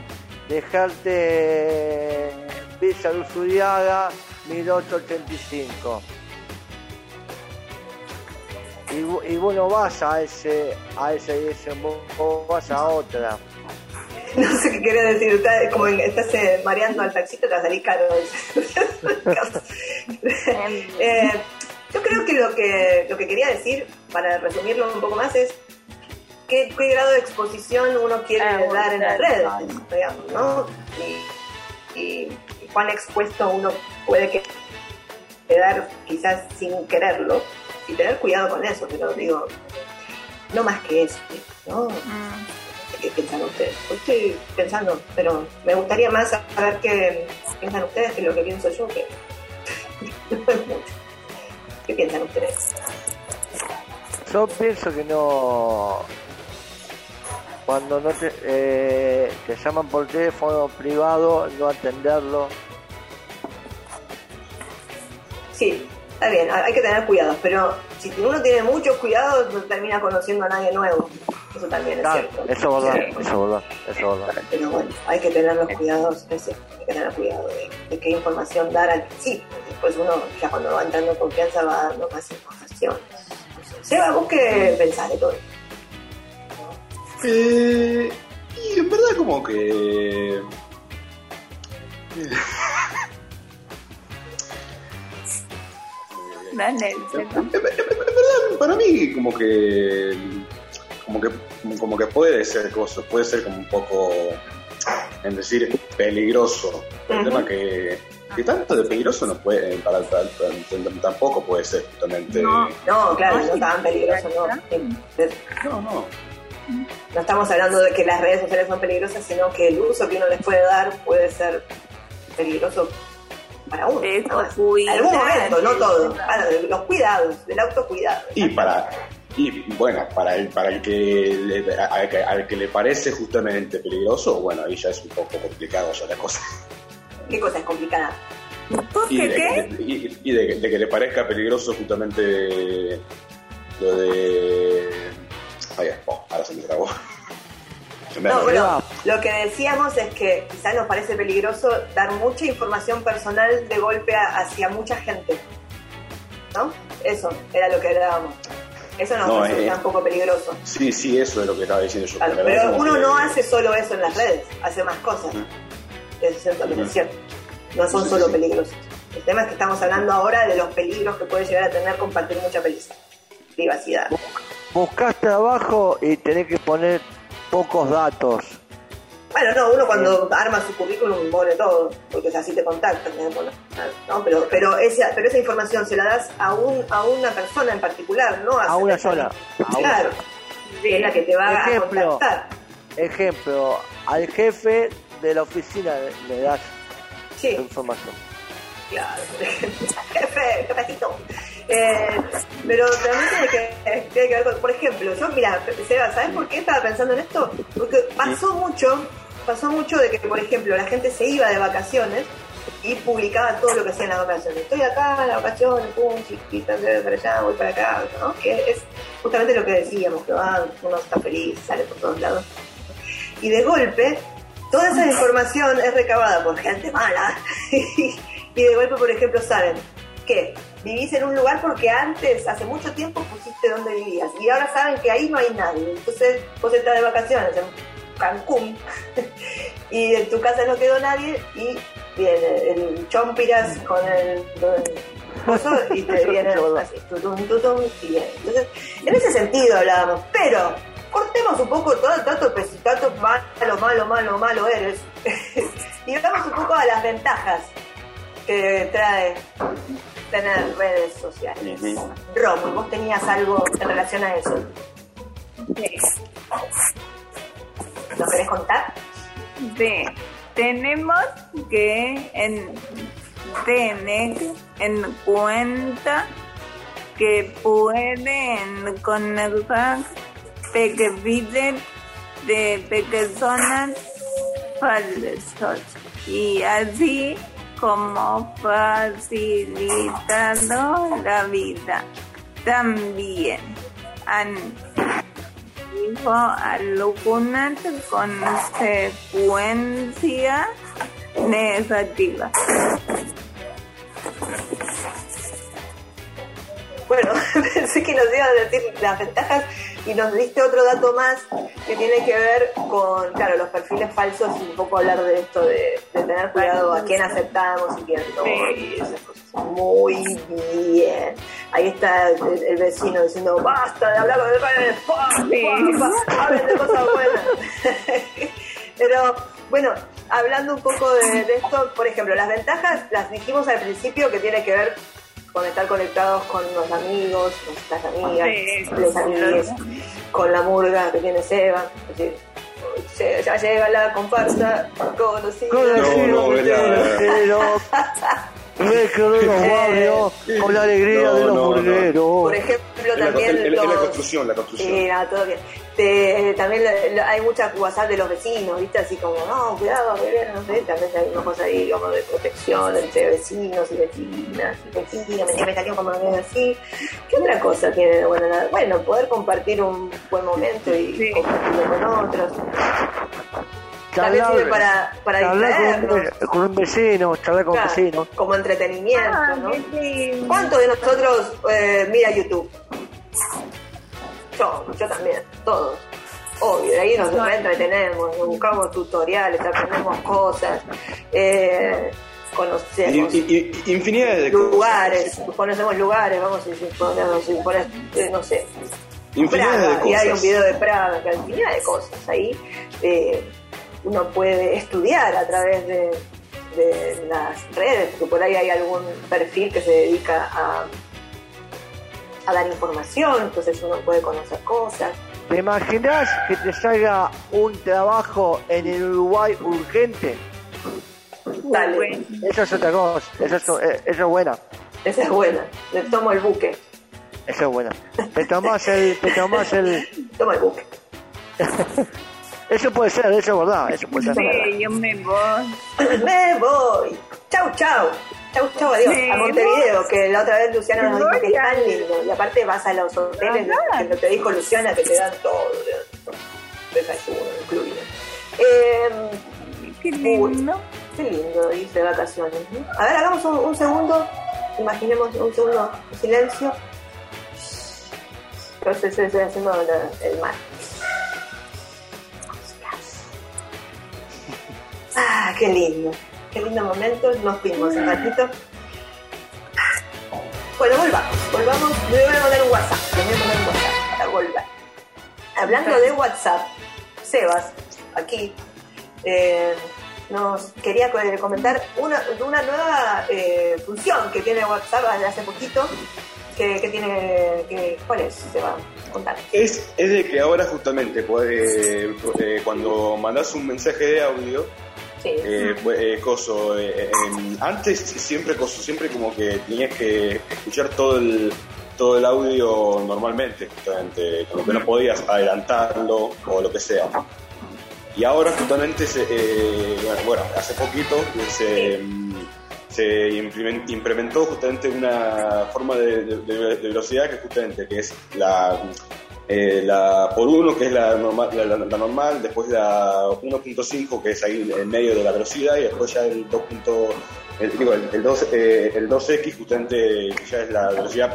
dejarte Villa de Usuriaga 1885. Y, y vos no vas a ese a dirección, vos, vos vas a otra. no sé qué quería decir, está, como en- estás eh, mareando al taxista, te va a salir caro. Eh, yo creo que lo, que lo que quería decir, para resumirlo un poco más, es qué, qué grado de exposición uno quiere Ah, dar en las redes, digamos, ¿no? Y, y- y cuán expuesto uno puede que- quedar quizás sin quererlo, y tener cuidado con eso, pero digo, no más que eso, ¿no? Mm. ¿Qué piensan ustedes? Yo Estoy pensando, pero me gustaría más saber qué piensan ustedes que lo que pienso yo, que no es mucho. ¿Qué piensan ustedes? Yo pienso que no. Cuando no te, eh, te llaman por teléfono privado, no atenderlo. Sí, está bien, hay que tener cuidados, pero si uno tiene muchos cuidados, no termina conociendo a nadie nuevo. Eso también es cierto. eso es verdad, Sí. eso es verdad, eso es verdad. Pero bueno, hay que tener los cuidados, hay que tener cuidado de, de qué información dar al principio. Después uno, ya cuando va entrando en confianza, va dando más información. Seba, vos qué pensás de todo esto? Eh, y en verdad como que... Dale, En, en- en verdad, para mí como que... Como que, como, que puede ser cosas, puede ser como un poco, en decir, peligroso. El tema que, que tanto de peligroso no puede, para, para- para- tampoco puede ser justamente... No. No, claro, no tan peligroso, no. no. no. No estamos hablando de que las redes sociales son peligrosas, sino que el uso que uno les puede dar puede ser peligroso para uno. Cuidar, En algún momento, no todo. Para los cuidados, del autocuidado. Y para y bueno, para el para el que le, al, que al que le parece justamente peligroso, bueno, ahí ya es un poco complicado ya la cosa. ¿Qué cosa es complicada? ¿Por Y, qué de, qué? y, y de, de que le parezca peligroso justamente lo de oh, ahora se me trabó. No, bueno, lo que decíamos es que quizás nos parece peligroso dar mucha información personal de golpe a- hacia mucha gente. ¿No? Eso era lo que hablábamos. Eso nos No, parece eh, tampoco peligroso. Sí, sí, eso es lo que estaba diciendo yo. Claro, pero uno que- no hace solo eso en las redes, hace más cosas. Eso es también es Ujú. cierto. No son Sí, solo sí. peligrosos. El tema es que estamos hablando ahora de los peligros que puede llegar a tener compartir mucha privacidad. Buscás trabajo y tenés que poner pocos datos. Bueno, no, uno cuando arma su currículum pone todo, porque así te contactan, ¿no? Pero, pero, esa, pero esa información se la das a, un, a una persona en particular, ¿no? A una sola. A una Claro, es la que te va a contactar. Ejemplo, al jefe de la oficina le- le das Sí, información. claro. Jefe, jefecito. Eh, pero también tiene que, tiene que ver con, por ejemplo, yo, mira, Seba, ¿sabes por qué estaba pensando en esto? Porque pasó mucho, pasó mucho de que, por ejemplo, la gente se iba de vacaciones y publicaba todo lo que hacía en las vacaciones. Estoy acá en las vacaciones, pum, chiquita, voy para allá, voy para acá, ¿no? Que es justamente lo que decíamos, que uno está feliz, sale por todos lados. Y de golpe, toda esa información es recabada por gente mala. y de golpe, por ejemplo, saben que vivís en un lugar porque antes, hace mucho tiempo, pusiste donde vivías. Y ahora saben que ahí no hay nadie. Entonces, vos estás de vacaciones Cancún y en tu casa no quedó nadie y viene el chompiras con el, con el coso y te viene así, tutum, tutum, y viene. Entonces, en ese sentido hablábamos, pero cortemos un poco todo el tanto tanto malo, malo, malo, malo eres y vamos un poco a las ventajas que trae tener redes sociales. Ujú. Romo, vos tenías algo en relación a eso. ¿Lo querés contar? Sí, tenemos que en- tener en cuenta que pueden conectar perfiles de personas falsos y así como facilitando la vida. También han dijo algunas consecuencias negativas. Bueno, pensé que nos iba a decir las ventajas, Y nos diste otro dato más que tiene que ver con, claro, los perfiles falsos y un poco hablar de esto de, de tener cuidado a quién aceptamos y quién no. Y esas cosas. Muy bien. Ahí está el, el vecino diciendo, basta de hablar de redes, pa, pa, pa, hablen de cosas buenas. Pero bueno, hablando un poco de, de esto, por ejemplo, las ventajas las dijimos al principio que tiene que ver con estar conectados con los amigos, nuestras amigas, Sí, los amigos, con la murga que tiene Seba. Es decir, ya- llega la comparsa conocida. No, no, Mezclo de los barrios con la alegría No, de los no, no. burgueros. Por ejemplo, también la construcción, la construcción. Sí, todo bien. Te- también lo- lo- hay mucha WhatsApp de los vecinos, ¿viste? Así como, no, cuidado, no sé. También hay una cosa ahí como de protección entre vecinos y vecinas. Y vecinos, me, me salió como así. ¿Qué otra cosa tiene de bueno? Nada? Bueno, poder compartir un buen momento y Sí. compartirlo con otros. También sirve para, para con, un- con un vecino, charlar con un Claro, vecino. como entretenimiento, Ah, ¿no? sí. ¿Cuántos de nosotros eh, mira YouTube? Yo, yo también, todos. Obvio, de ahí nos entretenemos, buscamos tutoriales, aprendemos cosas, eh, conocemos y- y- infinidad de cosas. lugares, conocemos lugares, vamos a decir, ponemos, eh, no sé, Infinidad de Praga, y hay un cosas. video de Praga, que infinidad de cosas ahí. eh, uno puede estudiar a través de, de las redes, porque por ahí hay algún perfil que se dedica a, a dar información, entonces uno puede conocer cosas. ¿Te imaginas que te salga un trabajo en el Uruguay urgente? Dale. Eso es otra cosa, eso es, eh, eso es buena, esa es buena. Le tomo el buque, eso es buena. Te tomás el, te tomás el, tomo el buque. eso puede ser, eso es verdad, eso puede ser. Sí, yo me voy. Me voy. Chau, chau. Chau, chau, adiós. Me a Montevideo, que la otra vez Luciana nos dijo que es tan lindo. Y aparte vas a los hoteles, Ajá. que te dijo Luciana, que te dan todo. Desayuno incluido. Eh, Qué lindo. qué lindo irse de vacaciones. A ver, hagamos un, un segundo. Imaginemos un segundo de silencio. Entonces estoy haciendo la- el mar. Ah, qué lindo. Qué lindo momento. Nos fuimos un ratito. Bueno, volvamos. Volvamos. Le voy a mandar un WhatsApp. Le voy un WhatsApp para volver. Hablando de WhatsApp, Sebas, aquí, eh, nos quería co- comentar una, una nueva eh, función que tiene WhatsApp desde hace poquito. Que, tiene. Que, ¿Cuál es? Se contar. Es, es de que ahora justamente puede, eh, cuando mandas un mensaje de audio, Sí. eh, pues, eh, coso, eh, em, antes siempre coso, siempre como que tenías que escuchar todo el todo el audio normalmente, justamente, como que no podías adelantarlo o lo que sea. Y ahora justamente se, eh, bueno, hace poquito se, mm, se implemen- implementó justamente una forma de, de- de- de velocidad que justamente que es la eh, la por uno que es la normal, la, la- la normal, después la 1.5 que es ahí en medio de la velocidad y después ya el 2. punto- el, digo, el, el 2, eh, el 2X justamente ya es la velocidad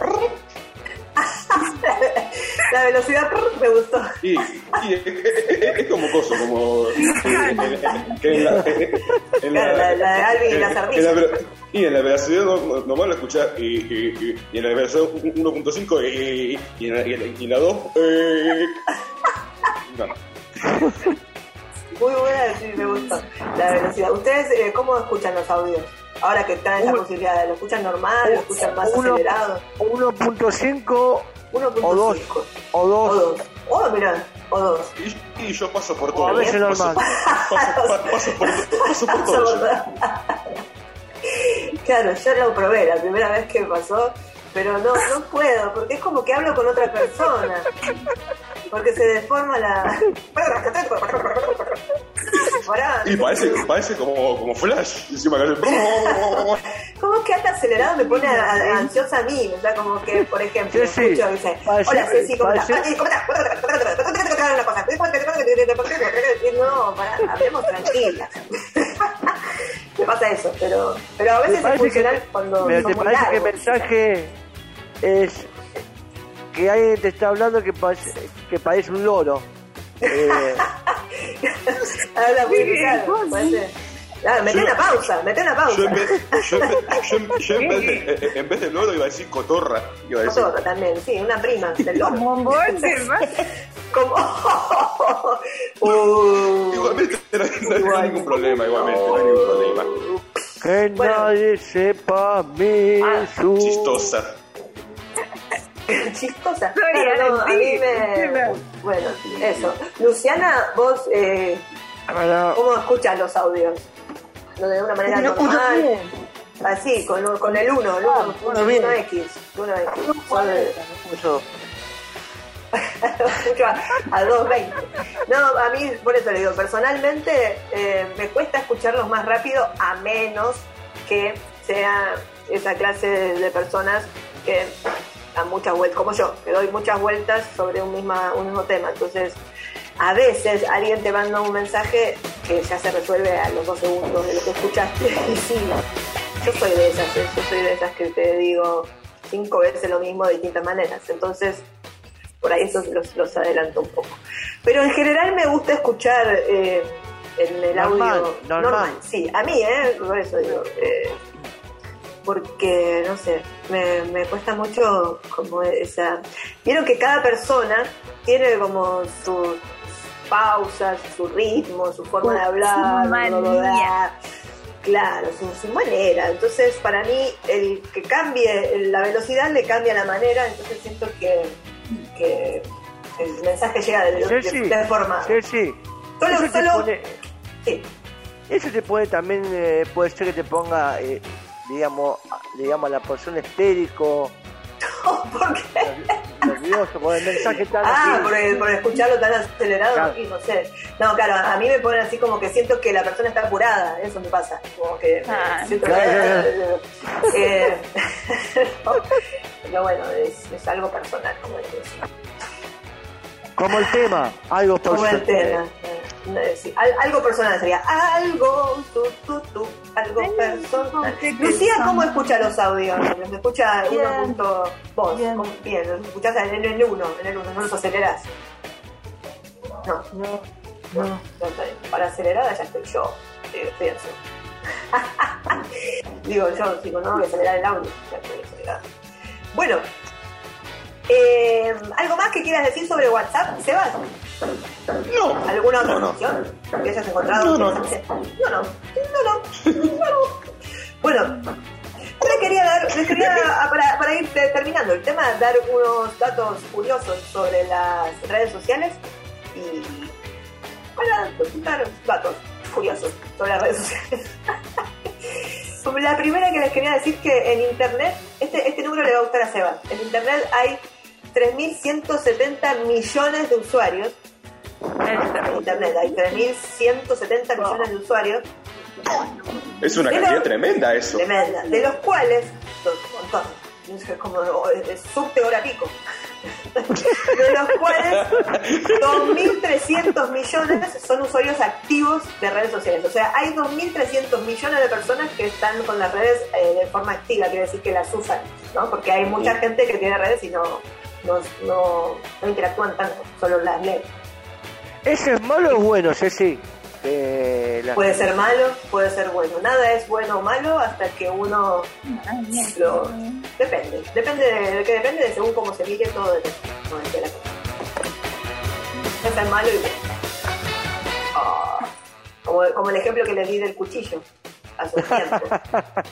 La velocidad me gustó. es, es- es como coso, como eh, en la, en Claro, la- la de Alvin y las en ardillas. la y en la velocidad no- normal la escuchás y, y, y, y en la velocidad 1.5 y, y, en la, y, en la- y en la 2 eh, no, no. Muy buena, sí, me gustó. La velocidad. ¿Ustedes eh, cómo escuchan los audios? Ahora que están esa Uno- posibilidad, ¿lo escuchan normal? ¿Lo escuchan más Uno- acelerado? 1.5 1.5. o 2 o O 2 dos. Oh, mirá, o dos. Y, y yo paso por o todo. a veces paso, normal. paso, pa- paso por, paso por todo. yo. Claro, yo lo probé la primera vez que me pasó, pero no, no puedo, porque es como que hablo con otra persona. Porque se deforma la. Y parece, parece como, como flash. Y encima que ¿Cómo que anda acelerado me pone a- a- ansiosa a mí? O sea, como que, por ejemplo, Ceci, escucho y dice, parece- hola Ceci, ¿cómo estás? ¿cómo estás? No, pará, hablemos tranquilas. Me pasa eso, pero, pero a veces es funcional que, cuando pero te parece que el largos. mensaje es que alguien te está hablando que parece, que parece un loro. Eh, Habla muy claro. Ah, mete una pausa, mete una pausa. Yo en vez, yo en vez- yo en- yo en vez de, en vez de loro iba a decir cotorra. Iba a decir. Cotorra también, sí, una prima del loro. Como. Uh, Igualmente no hay, no hay ningún problema, igualmente, no hay ningún problema. que Bueno. nadie sepa mi Ah, su... Chistosa. chistosa. Claro, no, a mí me... Bueno, eso. Luciana, vos, eh, ¿cómo escuchas los audios? ¿Lo de una manera normal? Así, con, con el 1, el 1, Ah, bueno, bien. 1X. 1X. Suave. eso. Escucho a, a 2.20. No, a mí, por eso le digo, personalmente eh, me cuesta escucharlos más rápido a menos que sea esa clase de, de personas que dan muchas vueltas, como yo, que doy muchas vueltas sobre un, misma, un mismo tema. Entonces, a veces alguien te manda un mensaje que ya se resuelve a los dos segundos de lo que escuchaste. Y sí, yo soy de esas, ¿eh? yo soy de esas que te digo cinco veces lo mismo de distintas maneras. Entonces, por ahí esos los, los adelanto un poco. Pero en general me gusta escuchar eh, en el Normal, audio normal. Sí, a mí, ¿eh? Por eso digo. eh, porque, no sé, me, me cuesta mucho como esa... Vieron que cada persona tiene como sus pausas, su ritmo, su forma de hablar, Su bla, bla, bla, manía. Claro, su, su manera. Entonces, para mí, el que cambie la velocidad le cambia la manera, entonces siento que, que el mensaje llega de, de, Ceci, de forma... Ceci, Solo- eso solo- pone- Sí. Eso te puede también, eh, puede ser que te ponga, eh, digamos, digamos, a la persona estérico, ¿Por qué? nervioso, con el mensaje tan Ah, así. por, por escucharlo tan acelerado, Claro. y no sé. No, claro, a mí me pone así como que siento que la persona está apurada, eso me pasa. Como que Ah. siento Claro, que. eh, no, pero bueno, es, es algo personal, como les decía. Como el tema, algo Como el personal. tema. eh, sí, algo personal sería algo, tu, tu, tu, algo personal. Lucía, ¿cómo escucha los audios? ¿Los escucha Bien. uno punto vos? Bien. Los escuchás en el uno, en el uno, no los acelerás. No. No, No. Para acelerada ya estoy yo, pienso. Digo yo, digo, no, voy a acelerar el audio, ya estoy acelerada. Bueno, eh, ¿algo más que quieras decir sobre WhatsApp, Sebas? No. ¿Alguna otra No, no. que hayas encontrado? No, no. no, no, no, no, no. Bueno, yo les quería dar, les quería, ah, para, para ir te- terminando el tema, dar unos datos curiosos sobre las redes sociales y para dar datos curiosos sobre las redes sociales. La primera que les quería decir que en internet, este, este número le va a gustar a Seba. En internet hay 3.170 millones de usuarios. En internet hay 3.170 millones de usuarios. Es una cantidad tremenda eso. Tremenda. De los cuales, un montón, es como es subte hora pico. De los cuales 2.300 millones son usuarios activos de redes sociales. O sea, hay 2.300 millones de personas que están con las redes eh, de forma activa, quiere decir que las usan, ¿no? Porque hay mucha gente que tiene redes y no, no, no, no interactúan tanto, solo las leen. ¿Eso es malo o bueno, Ceci? Eh, la- Puede ser malo, puede ser bueno. Nada es bueno o malo hasta que uno lo... Depende. Depende de, de que depende de según cómo se mire todo depende. Que la cosa. Puede ser malo y bueno. Ah, como, como el ejemplo que le di del cuchillo hace un tiempo.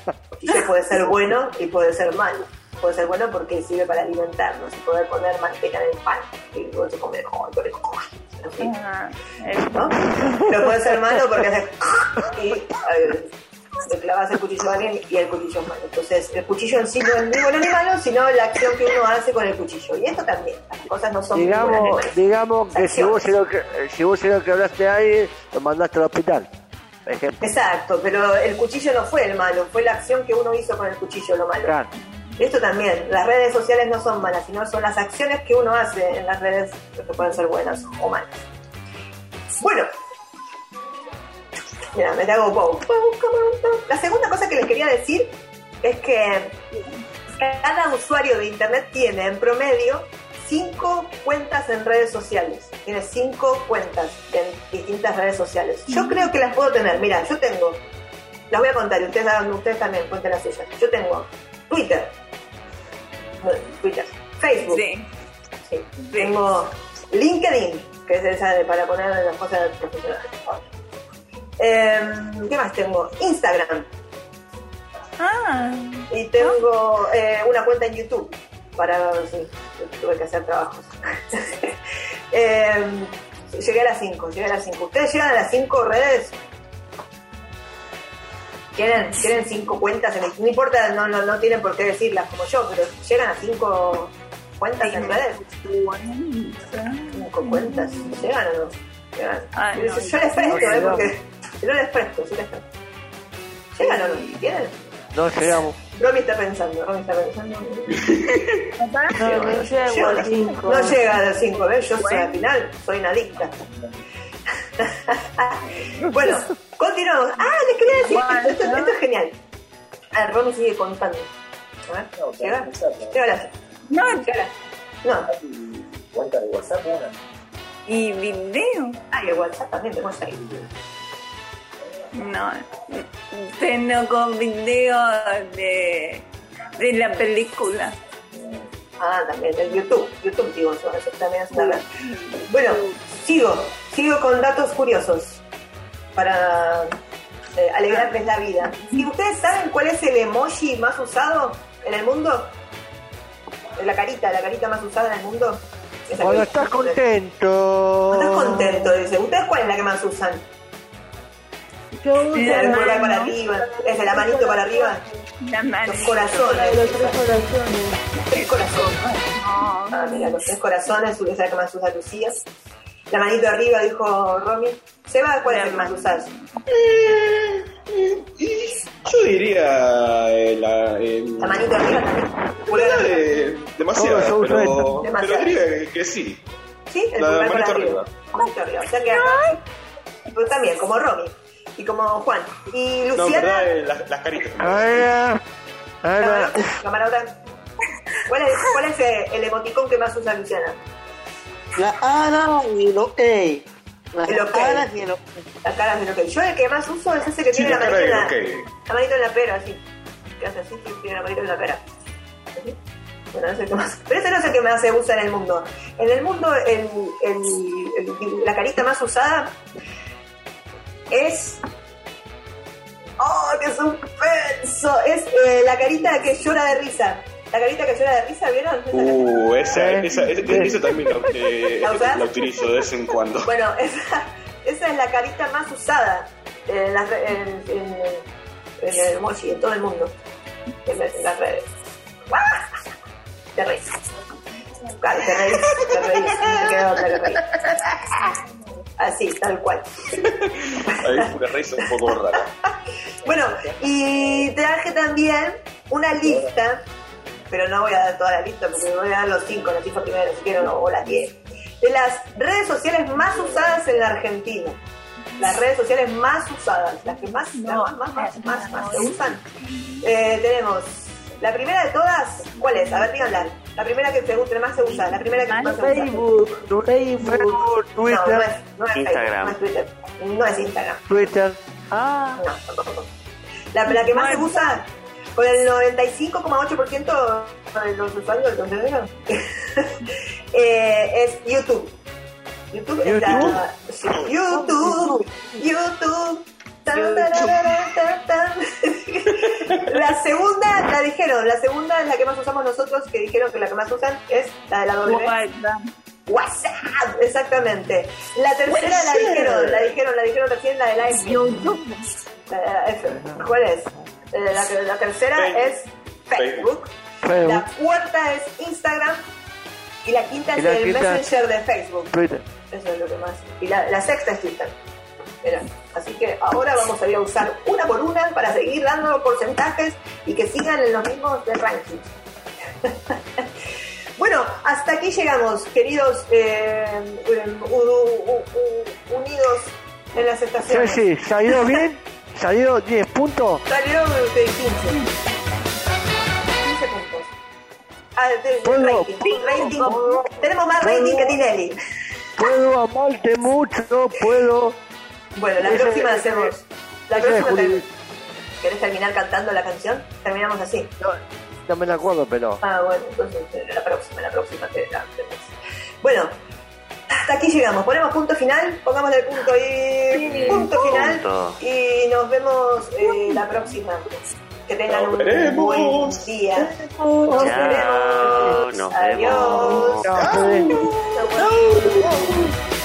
El cuchillo puede ser bueno y puede ser malo. Puede ser bueno porque sirve para alimentarnos y poder poner manteca en el pan. Y luego se come, ¡ay, ¿no? Puede ser malo porque hace y eh, le clavas el cuchillo a alguien y el cuchillo es malo. Entonces, el cuchillo en sí no es ni bueno ni malo, sino la acción que uno hace con el cuchillo. Y esto también, las cosas no son digamos, digamos que si vos, se Acciones. lo que, si vos lo quebraste a alguien, lo mandaste al hospital. Ejemplo. Exacto, pero el cuchillo no fue el malo, fue la acción que uno hizo con el cuchillo lo malo. Claro. Esto también, las redes sociales no son malas, sino son las acciones que uno hace en las redes que pueden ser buenas o malas. Bueno, mira, me hago pau. La segunda cosa que les quería decir es que cada usuario de internet tiene en promedio cinco cuentas en redes sociales. Tiene cinco cuentas en distintas redes sociales. Yo creo que las puedo tener. Mira, yo tengo. Las voy a contar y ustedes, ustedes también cuenten las suyas. Yo tengo Twitter. Twitter. Facebook. Sí. Sí. Tengo LinkedIn, que es esa de para poner las cosas profesionales. Em, ¿Qué más tengo? Instagram. Ah, Y tengo eh, una cuenta en YouTube para sí, tuve que hacer trabajos. Em, llegué a las 5, llegué a las 5. ¿Ustedes llegan a las 5 redes? ¿Tienen, tienen cinco cuentas en el- No importa, no, no, no tienen por qué decirlas como yo, pero llegan a cinco cuentas en redes. Cinco cuentas, ¿llegan o no? Llegan. Ah, no, yo, les presto, ¿eh? Porque yo les presto, yo les presto. ¿Llegan o no? ¿Tienen? No llegamos. Romy está pensando, Romy está pensando. No, no llego al 5. No llega a los 5, ¿ves? Yo soy al final, soy una adicta. bueno, continuamos. Ah, les quería decir, esto, esto- esto es genial. A ver, Romy sigue contando. A ver, ¿llega? Llega la... no, la... No, Cuenta de WhatsApp, una. y video. ah, y el WhatsApp también tenemos ahí. No, tengo con video de, de la película. Ah, también, el YouTube. YouTube, digo, eso, eso también es una. Bueno, sigo, sigo con datos curiosos para eh, alegrarles la vida. ¿Y ustedes saben cuál es el emoji más usado en el mundo? La carita, la carita más usada en el mundo. Esa Cuando estás contento. Cuando estás contento, dice. ¿Ustedes cuál es la que más usan? Yo uso La la pulgar para mano. arriba, es de la manito para arriba, La mano. los corazones. los tres corazones. Tres corazones. Ah, mira, los tres corazones, esa es la que más usa Lucía. La manito arriba, dijo Romy. Seba, ¿cuál es el más usas? Yo diría eh, la, el- La manito arriba también. Eh, demasiado, uso pero, esta. pero Demasiado. diría que, sí. Sí, el La manito arriba. arriba. Manito arriba. O sea que acá. Pues también, como Romy. Y como Juan. Y No, Luciana. verdad, eh, las, las caritas. Ahora, Camarota. Camarota. ¿Cuál es, ¿Cuál es eh, el emoticón que más usa Luciana? La Ana y lo. Las El ok. y el. La cara de lo que. Yo el que más uso es ese que Sí, tiene la la manito en de la, ok. la manito en la pera, así. Que hace así, sí, tiene la manito en la pera. Así. Bueno, ese es el que más. Pero ese no es el que más se usa en el mundo. En el mundo, el, el- el- la carita más usada es. ¡Oh, qué suspenso! Es eh, la carita que llora de risa. La carita que llora de risa, ¿vieron? Esa Uh, esa, esa, esa, esa también la, eh, ¿La utilizo de vez en cuando. Bueno, esa, esa es la carita más usada en, las en, en- en el emoji, en todo el mundo, en, en las redes. ¡Ah! Te reís. Claro, te reís, te reís, no te queda otra que reír. Así, tal cual. Ahí fue una risa un poco rara. Bueno, y traje también una lista, pero no voy a dar toda la lista porque voy a dar los cinco, los cinco primeros, si quiero, o las diez, de las redes sociales más usadas en la Argentina. Las redes sociales más usadas, las que más, las más, más, más, más, más se usan. Eh, tenemos la primera de todas, ¿cuál es? A ver, díganla. La primera que se más se usa, la primera que más se usa. Facebook, Facebook. Facebook, No, Twitter, no es, no es Instagram. Facebook, no es Twitter. No es Instagram. Twitter. Ah, No, tampoco. La, la que más se usa con el 95,8% de los usuarios del contenido eh, es YouTube. YouTube es la. sí, YouTube. YouTube. Tan, tararara, tan, tan. La segunda, la dijeron, la segunda es la que más usamos nosotros, que dijeron que la que más usan es la de la W. WhatsApp. Exactamente. La tercera la dijeron, la dijeron, la dijeron recién, la de la F. YouTube. La- F. ¿Cuál es? Eh, La, la tercera Facebook. es Facebook. Facebook, La cuarta es Instagram. Y la quinta Y es el quinta- Messenger de Facebook. Twitter. Eso es lo que más. Y la, la sexta es Twitter. Mira, así que ahora vamos a ir a usar una por una para seguir dando porcentajes y que sigan en los mismos de ranking. bueno, hasta aquí llegamos, queridos eh, unidos en las Sí, estaciones. sí, salió bien, salió 10 puntos. Salieron de 15. 15 puntos. Ah, de- rating, rating. Tenemos más rating que Tinelli. Puedo amarte mucho, puedo. Bueno, la próxima hacemos. La próxima ter- ¿Querés terminar cantando la canción? Terminamos así. No, no me la acuerdo, pero. Ah, bueno, entonces la próxima, la próxima. te- la- te- Bueno, hasta aquí llegamos. Ponemos punto final, pongamos el punto y punto final. Y nos vemos eh, la próxima. Que tengan Nos un veremos. buen día. Nos Chao, veremos. nos Adiós. vemos. Chau.